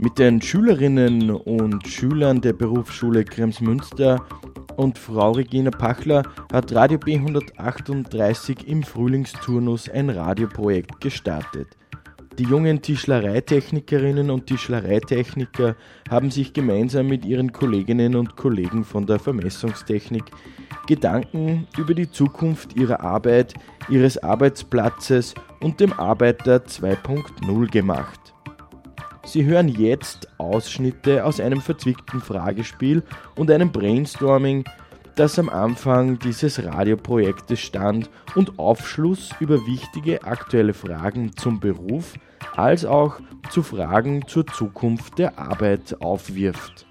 Mit den Schülerinnen und Schülern der Berufsschule Kremsmünster und Frau Regina Pachler hat Radio B138 im Frühlingsturnus ein Radioprojekt gestartet. Die jungen Tischlereitechnikerinnen und Tischlereitechniker haben sich gemeinsam mit ihren Kolleginnen und Kollegen von der Vermessungstechnik Gedanken über die Zukunft ihrer Arbeit, ihres Arbeitsplatzes und dem Arbeiter 2.0 gemacht. Sie hören jetzt Ausschnitte aus einem verzwickten Fragespiel und einem Brainstorming, das am Anfang dieses Radioprojektes stand und Aufschluss über wichtige aktuelle Fragen zum Beruf als auch zu Fragen zur Zukunft der Arbeit aufwirft.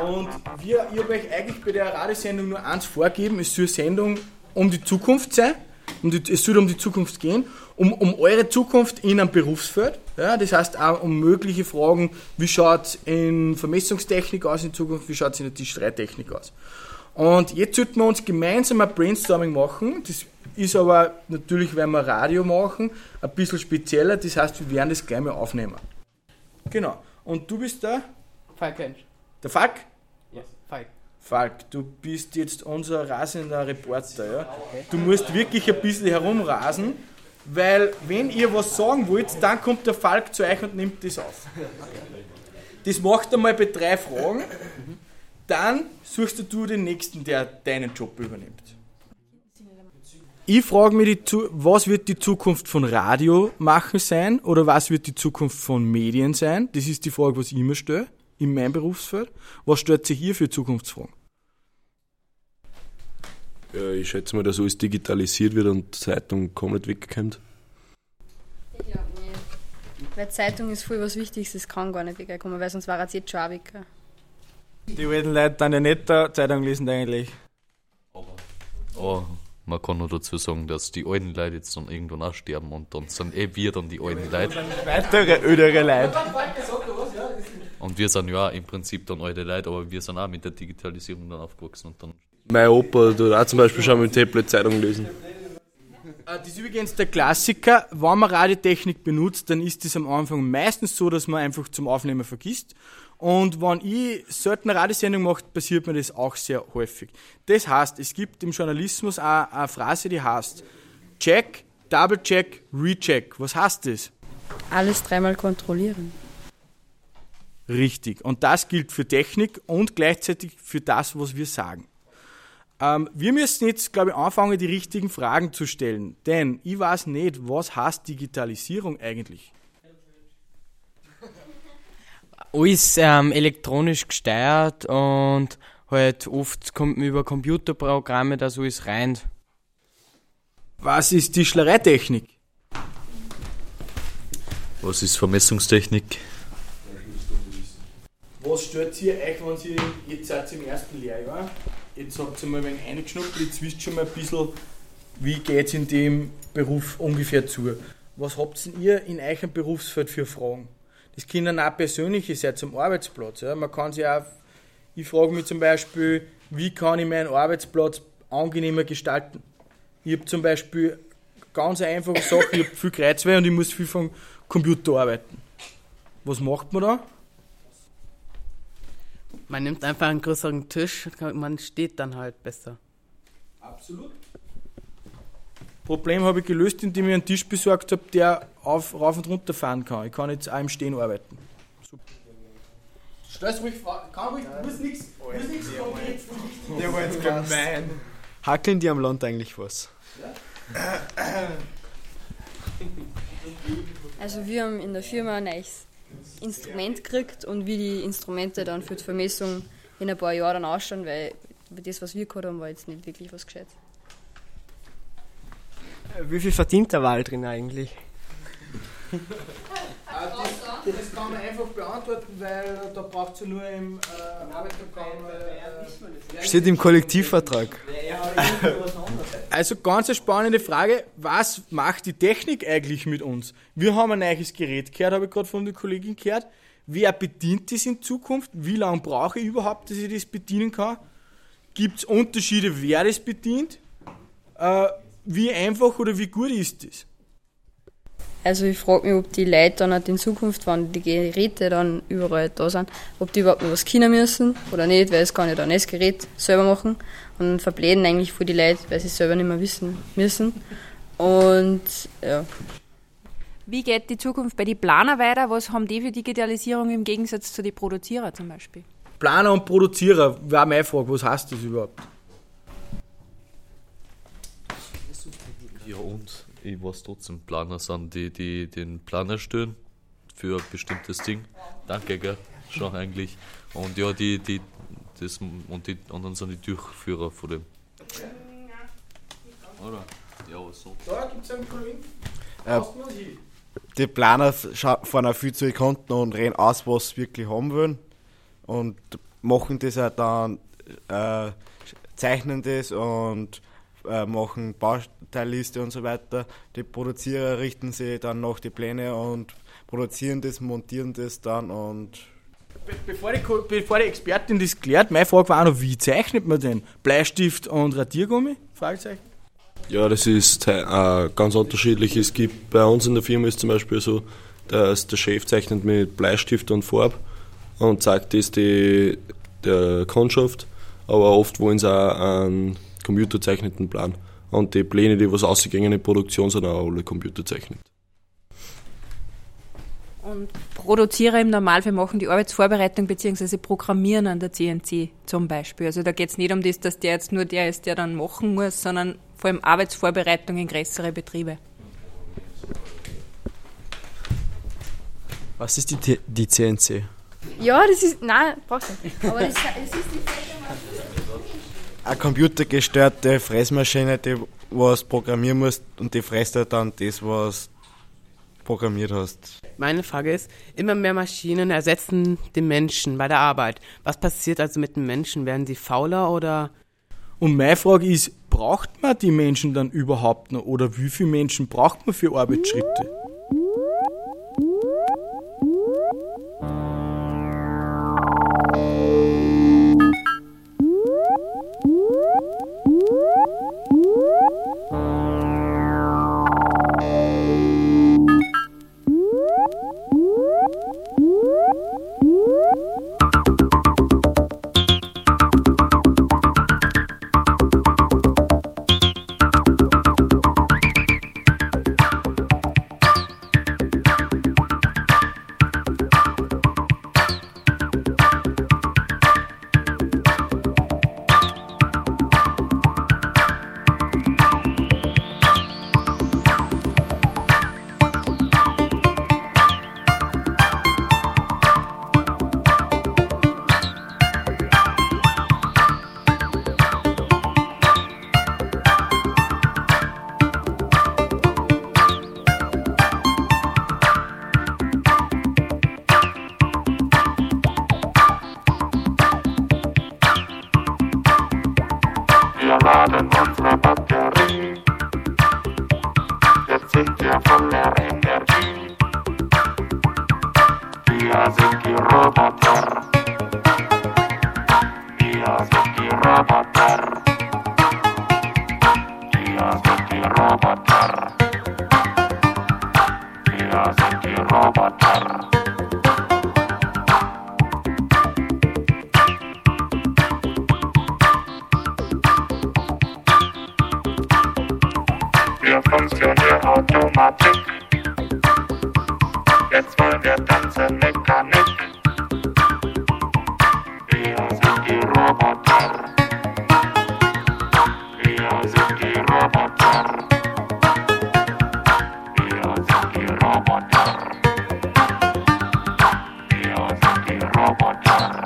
Und wir, ich habe euch eigentlich bei der Radiosendung nur eins vorgeben, es soll eine Sendung um die Zukunft sein, um die, es soll um die Zukunft gehen um, um eure Zukunft in einem Berufsfeld. Ja, das heißt auch um mögliche Fragen, wie schaut es in Vermessungstechnik aus in Zukunft, wie schaut es in der Tischstreittechnik aus. Und jetzt sollten wir uns gemeinsam ein Brainstorming machen. Das ist aber natürlich, wenn wir Radio machen, ein bisschen spezieller. Das heißt, wir werden das gleich mal aufnehmen. Genau. Und du bist der? Falk Hensch. Der Falk? Falk, du bist jetzt unser rasender Reporter. Ja? Du musst wirklich ein bisschen herumrasen weil wenn ihr was sagen wollt, dann kommt der Falk zu euch und nimmt das auf. Das macht er mal bei drei Fragen. Dann suchst du den nächsten, der deinen Job übernimmt. Ich frage mich, was wird die Zukunft von Radio machen sein oder was wird die Zukunft von Medien sein? Das ist die Frage, was ich immer stelle in meinem Berufsfeld. Was stellt sich hier für Zukunftsfragen? Ja, ich schätze mal, dass alles digitalisiert wird und Zeitung komplett wegkommt. Ja, nee. Weil Zeitung ist voll was Wichtiges, das kann gar nicht wegkommen, weil sonst war es jetzt schon auch weg. Die alten Leute dann ja nicht da Zeitung lesen eigentlich. Aber oh, man kann nur dazu sagen, dass die alten Leute jetzt dann irgendwann auch sterben und dann sind eh wir dann die alten Leute. Weitere ödere Leute. Und wir sind ja im Prinzip dann alte Leute, aber wir sind auch mit der Digitalisierung dann aufgewachsen und dann mein Opa tut auch zum Beispiel schon mit dem Tablet Zeitung lesen. Äh, das ist übrigens der Klassiker. Wenn man Radiotechnik benutzt, dann ist es am Anfang meistens so, dass man einfach zum Aufnehmen vergisst. Und wenn ich selten eine Radiosendung mache, passiert mir das auch sehr häufig. Das heißt, es gibt im Journalismus auch eine Phrase, die heißt Check, Double Check, Recheck. Was heißt das? Alles dreimal kontrollieren. Richtig. Und das gilt für Technik und gleichzeitig für das, was wir sagen. Ähm, wir müssen jetzt, glaube ich, anfangen, die richtigen Fragen zu stellen. Denn ich weiß nicht, was heißt Digitalisierung eigentlich? Alles ähm, elektronisch gesteuert und halt oft kommt man über Computerprogramme das alles rein. Was ist Tischlereitechnik? Was ist Vermessungstechnik? Was stört ihr euch, wenn Sie jetzt seid im ersten Lehrjahr? Jetzt habt ihr mal ein wenig reingeschnuppert, jetzt wisst ihr schon mal ein bisschen, wie geht es in dem Beruf ungefähr zu. Was habt ihr in eurem Berufsfeld für Fragen? Das können auch persönliche sein zum Arbeitsplatz. Ja. Man kann sich auch, ich frage mich zum Beispiel, wie kann ich meinen Arbeitsplatz angenehmer gestalten? Ich habe zum Beispiel ganz einfache Sache, ich habe viel Kreuzweh und ich muss viel vom Computer arbeiten. Was macht man da? Man nimmt einfach einen größeren Tisch, man steht dann halt besser. Absolut. Problem habe ich gelöst, indem ich einen Tisch besorgt habe, der auf, rauf und runter fahren kann. Ich kann jetzt auch im Stehen arbeiten. Super. Stellst ruhig Fragen, kann ruhig, muss nichts, muss nichts Der war jetzt gemein. Hackeln die am Land eigentlich was? Also wir haben in der Firma ein neues Instrument gekriegt und wie die Instrumente dann für die Vermessung in ein paar Jahren dann ausschauen, weil das, was wir gehabt haben, war jetzt nicht wirklich was Gescheites. Wie viel verdient der Wahl drin eigentlich? Das, das, kann man einfach beantworten, weil da braucht es ja nur im äh, Arbeitsprogramm. Äh, Steht im Kollektivvertrag. Also ganz eine spannende Frage, was macht die Technik eigentlich mit uns? Wir haben ein neues Gerät gehört, habe ich gerade von der Kollegin gehört. Wer bedient das in Zukunft? Wie lange brauche ich überhaupt, dass ich das bedienen kann? Gibt es Unterschiede, wer das bedient? Äh, wie einfach oder wie gut ist das? Also ich frage mich, ob die Leute dann halt in Zukunft, wenn die Geräte dann überall da sind, ob die überhaupt noch was können müssen oder nicht, weil es kann ja dann das Gerät selber machen und verbläden eigentlich für die Leute, weil sie es selber nicht mehr wissen müssen. Und ja. Wie geht die Zukunft bei den Planer weiter? Was haben die für Digitalisierung im Gegensatz zu den Produzierer zum Beispiel? Planer und Produzierer, wäre meine Frage, was heißt das überhaupt? Ja, und ich weiß trotzdem, Planer sind die, die den Planer stellen für ein bestimmtes Ding. Danke, gell? Schon eigentlich. Und ja, die, die, das, und die anderen sind die Durchführer von dem. Oder? Ja, was so. Da gibt es einen Kollegen. Äh, die Planer fahren auch viel zu den Konten und reden aus, was sie wirklich haben wollen. Und machen das auch dann, äh, zeichnen das und äh, machen Bauteilliste und so weiter. Die Produzierer richten sich dann nach die Pläne und produzieren das, montieren das dann und Be bevor, die, bevor die Expertin das klärt, meine Frage war auch noch, wie zeichnet man denn? Bleistift und Radiergummi? Fragezeichen. Ja, das ist äh, ganz unterschiedlich. Es gibt bei uns in der Firma ist zum Beispiel so, dass der Chef zeichnet mit Bleistift und Farb und zeigt das die, der Kundschaft, aber oft wollen sie auch einen computerzeichneten Plan. Und die Pläne, die was ausgehen in Produktion, sind auch alle computerzeichnet. Und Produzierer im Normalfall machen die Arbeitsvorbereitung bzw. Programmieren an der CNC zum Beispiel. Also da geht es nicht um das, dass der jetzt nur der ist, der dann machen muss, sondern vor allem Arbeitsvorbereitung in größere Betriebe. Was ist die, die CNC? Ja, das ist. Nein, brauchst du nicht. Aber das, das ist die Eine computergesteuerte Fressmaschine, die was programmieren musst und die fresst halt dann das, was programmiert hast. Meine Frage ist, immer mehr Maschinen ersetzen den Menschen bei der Arbeit. Was passiert also mit den Menschen? Werden sie fauler oder Und meine Frage ist, braucht man die Menschen dann überhaupt noch oder wie viele Menschen braucht man für Arbeitsschritte? Roboter. Wir funktionieren Automatik. Jetzt wollen wir tanzen Mechanik. Wir sind die Roboter. Wir sind die Roboter. Sind die Roboter.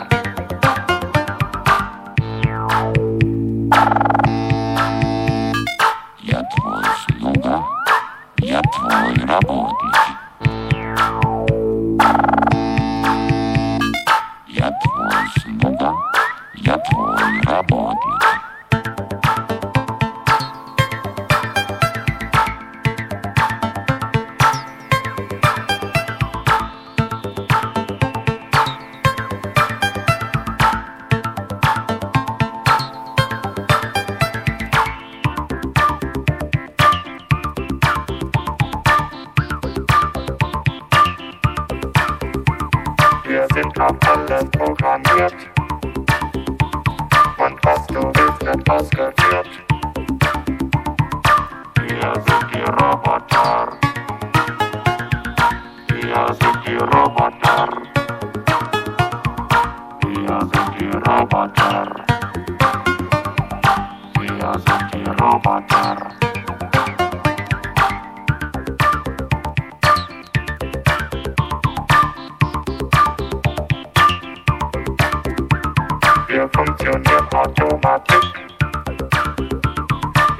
Alles programmiert. Und was du willst, wird ausgeführt. Wir sind die Roboter. Wir sind die Roboter. Wir sind die Roboter. Wir sind die Roboter. Wir funktionieren Automatik.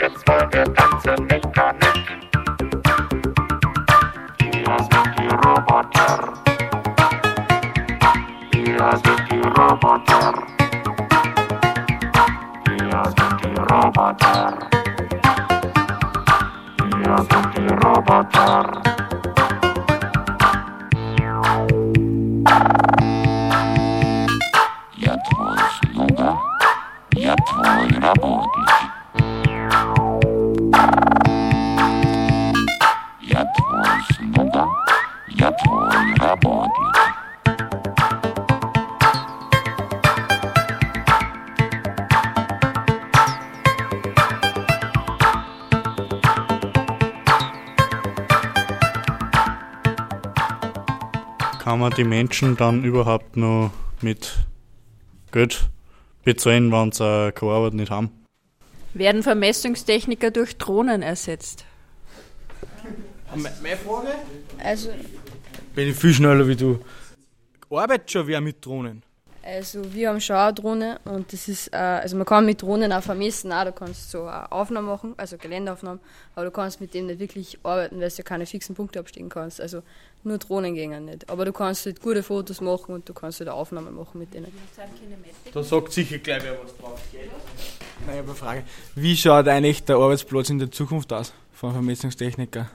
Jetzt wollen wir tanzen Mechanik. Wir sind die Roboter. Wir sind die Roboter. Wir sind die Roboter. Wir sind die Roboter. Kann man die Menschen dann überhaupt noch mit Geld bezahlen, wenn sie äh, keine Arbeit nicht haben? Werden Vermessungstechniker durch Drohnen ersetzt? Meine Frage? Also, Bin ich viel schneller wie du. Arbeitet schon wer mit Drohnen? Also wir haben schon eine Drohne und das ist, äh, also man kann mit Drohnen auch vermessen, auch, du kannst so eine Aufnahmen machen, also Geländeaufnahmen, aber du kannst mit dem nicht wirklich arbeiten, weil du ja keine fixen Punkte abstecken kannst. Also nur Drohnen gehen nicht. Aber du kannst halt gute Fotos machen und du kannst halt Aufnahmen machen mit denen. Da sagt sicher gleich wer was drauf. Na, ich habe eine Frage. Wie schaut eigentlich der Arbeitsplatz in der Zukunft aus von Vermessungstechniker?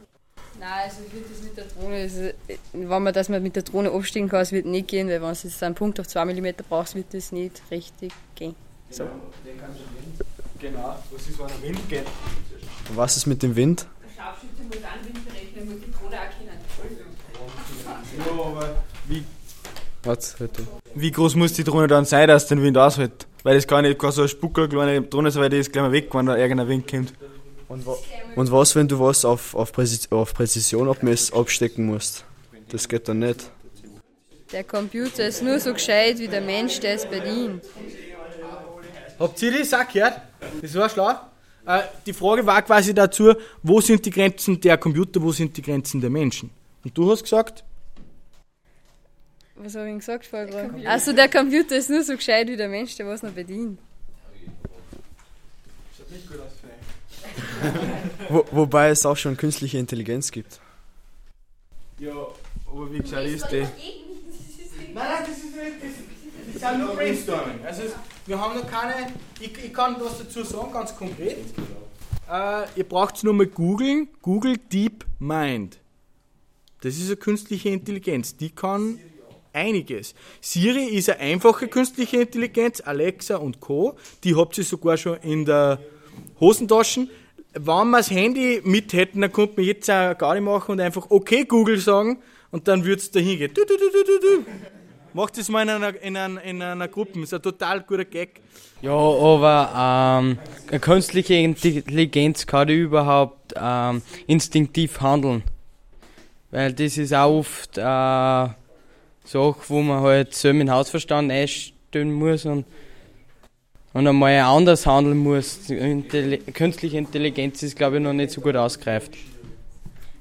Nein, also ich würde das mit der Drohne, also, wenn man das mal mit der Drohne absteigen kann, es wird nicht gehen, weil wenn du jetzt einen Punkt auf 2 mm brauchst, wird das nicht richtig gehen. So. Genau, was ist, wenn der Wind geht? Was ist mit dem Wind? Der Scharfschütze muss einen Wind berechnen, muss die Drohne auch kennen. Ja, aber wie, Was? Wie groß muss die Drohne dann sein, dass den Wind aushält? Weil das kann nicht keine so eine Spuckel kleine Drohne sein, weil die ist gleich mal weg, wenn da irgendein Wind kommt. Und, wa und was, wenn du was auf, auf, Präzi auf Präzision abmess abstecken musst? Das geht dann nicht. Der Computer ist nur so gescheit wie der Mensch, der es bedient. Habt ihr das auch gehört? Das war schlau. Äh, die Frage war quasi dazu, wo sind die Grenzen der Computer, wo sind die Grenzen der Menschen? Und du hast gesagt, Was habe ich gesagt vorher? Also der Computer ist nur so gescheit wie der Mensch, der was noch bedient. Wo, wobei es auch schon künstliche Intelligenz gibt. Ja, aber wie gescheit ist die? Nein, nein, das ist nicht. Das, ist nur Brainstorming. Also, es- wir haben noch keine. Ich, ich kann was dazu sagen, ganz konkret. Äh, ihr braucht nur mal googeln: Google Deep Mind. Das ist eine künstliche Intelligenz. Die kann einiges. Siri ist eine einfache künstliche Intelligenz, Alexa und Co. Die habt ihr sogar schon in der Hosentaschen. Wenn wir das Handy mit hätten, dann könnte man jetzt auch gar nicht machen und einfach okay Google sagen und dann würde es dahin gehen. Du, du, du, du, du, du. Macht das mal in einer, in, einer, in einer Gruppe. Ist ein total guter Gag. Ja, aber ähm, eine künstliche Intelligenz kann überhaupt ähm, instinktiv handeln. Weil das ist auch oft äh, Sache, wo man halt selber den Hausverstand einstellen muss und, und einmal anders handeln muss. Die Intelli künstliche Intelligenz ist, glaube ich, noch nicht so gut ausgereift.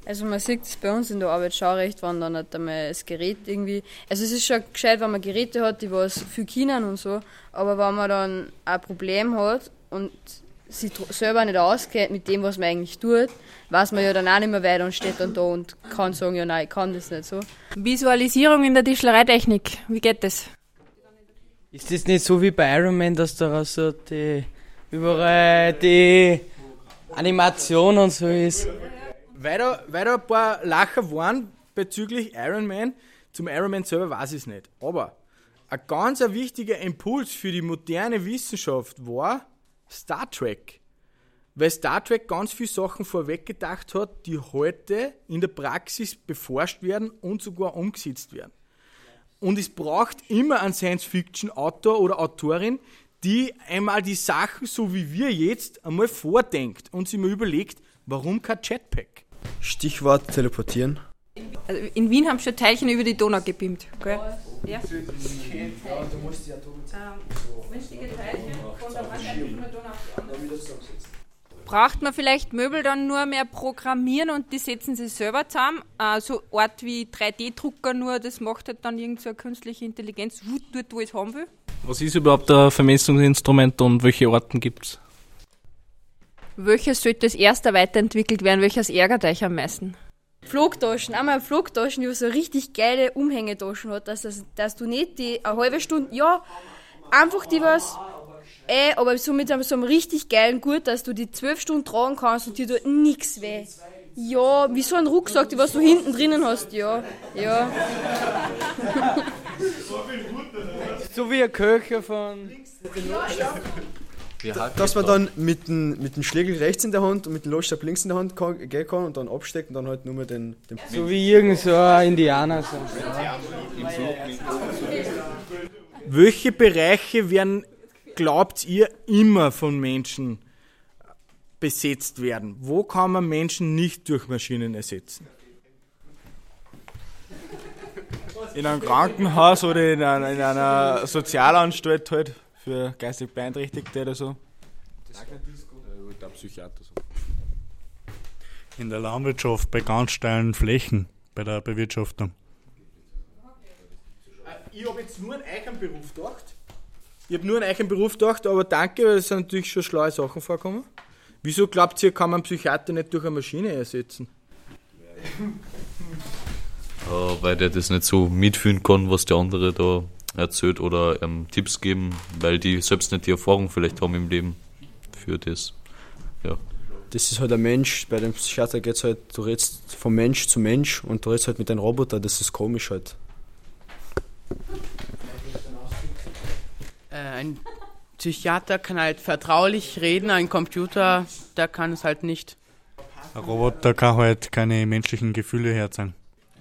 Also man sieht es bei uns in der Arbeit schon recht, wenn dann nicht einmal das Gerät irgendwie. Also es ist schon gescheit, wenn man Geräte hat, die was viel können und so, aber wenn man dann ein Problem hat und sich selber nicht auskennt mit dem, was man eigentlich tut, weiß man ja dann auch nicht mehr weiter und steht dann da und kann sagen, ja nein, ich kann das nicht so. Visualisierung in der Tischlereitechnik, wie geht das? Ist das nicht so wie bei Iron Man, dass da so die, überall die Animation und so ist? Weil da ein paar Lacher waren bezüglich Iron Man. Zum Iron Man selber weiß ich es nicht. Aber ein ganz wichtiger Impuls für die moderne Wissenschaft war Star Trek. Weil Star Trek ganz viele Sachen vorweggedacht hat, die heute in der Praxis beforscht werden und sogar umgesetzt werden. Und es braucht immer einen Science-Fiction-Autor oder Autorin, die einmal die Sachen, so wie wir jetzt, einmal vordenkt und sich mal überlegt, warum kein Jetpack? Stichwort teleportieren. Also in Wien haben schon Teilchen über die Donau gebimmt. Gell? Ja. Braucht man vielleicht Möbel dann nur mehr programmieren und die setzen sie selber zusammen? Äh, so Art wie 3D-Drucker, nur das macht halt dann irgendeine so eine künstliche Intelligenz dort, wo ich es haben will. Was ist überhaupt ein Vermessungsinstrument und welche Orten gibt es? Welches sollte als erster weiterentwickelt werden? Welches ärgert euch am meisten? Flugtaschen, einmal Flugtaschen, die so richtig geile Umhängetaschen hat, dass, dass, dass du nicht die eine halbe Stunde, ja, einfach die was, eh, aber so mit einem, so einem richtig geilen Gurt, dass du die zwölf Stunden tragen kannst und dir tut nix weh. Ja, wie so ein Rucksack, die was du hinten drinnen hast, ja, ja. So wie ein Köcher von. Dass man dann mit dem, mit dem Schlägel rechts in der Hand und mit dem Losstab links in der Hand kann, gehen kann und dann absteckt und dann halt nur mehr den, den So wie irgend so ein Indianer. So. Welche Bereiche werden, glaubt ihr, immer von Menschen besetzt werden? Wo kann man Menschen nicht durch Maschinen ersetzen? In einem Krankenhaus oder in einer, in einer Sozialanstalt halt für geistig Beeinträchtigte oder so. Psychiater. In der Landwirtschaft bei ganz steilen Flächen bei der Bewirtschaftung. Ich habe jetzt nur an euren Beruf gedacht. Ich habe nur an euren Beruf gedacht, aber danke, weil es sind natürlich schon schlaue Sachen vorkommen. Wieso glaubt ihr, kann man einen Psychiater nicht durch eine Maschine ersetzen? Äh, weil der das nicht so mitfühlen kann, was der andere da erzählt oder ähm, Tipps geben, weil die selbst nicht die Erfahrung vielleicht haben im Leben für das. Ja. Das ist halt ein Mensch, bei dem Psychiater geht es halt, du redest vom Mensch zu Mensch und du redest halt mit einem Roboter, das ist komisch halt. Ein Psychiater kann halt vertraulich reden, ein Computer, der kann es halt nicht. Ein Roboter kann halt keine menschlichen Gefühle herzeigen.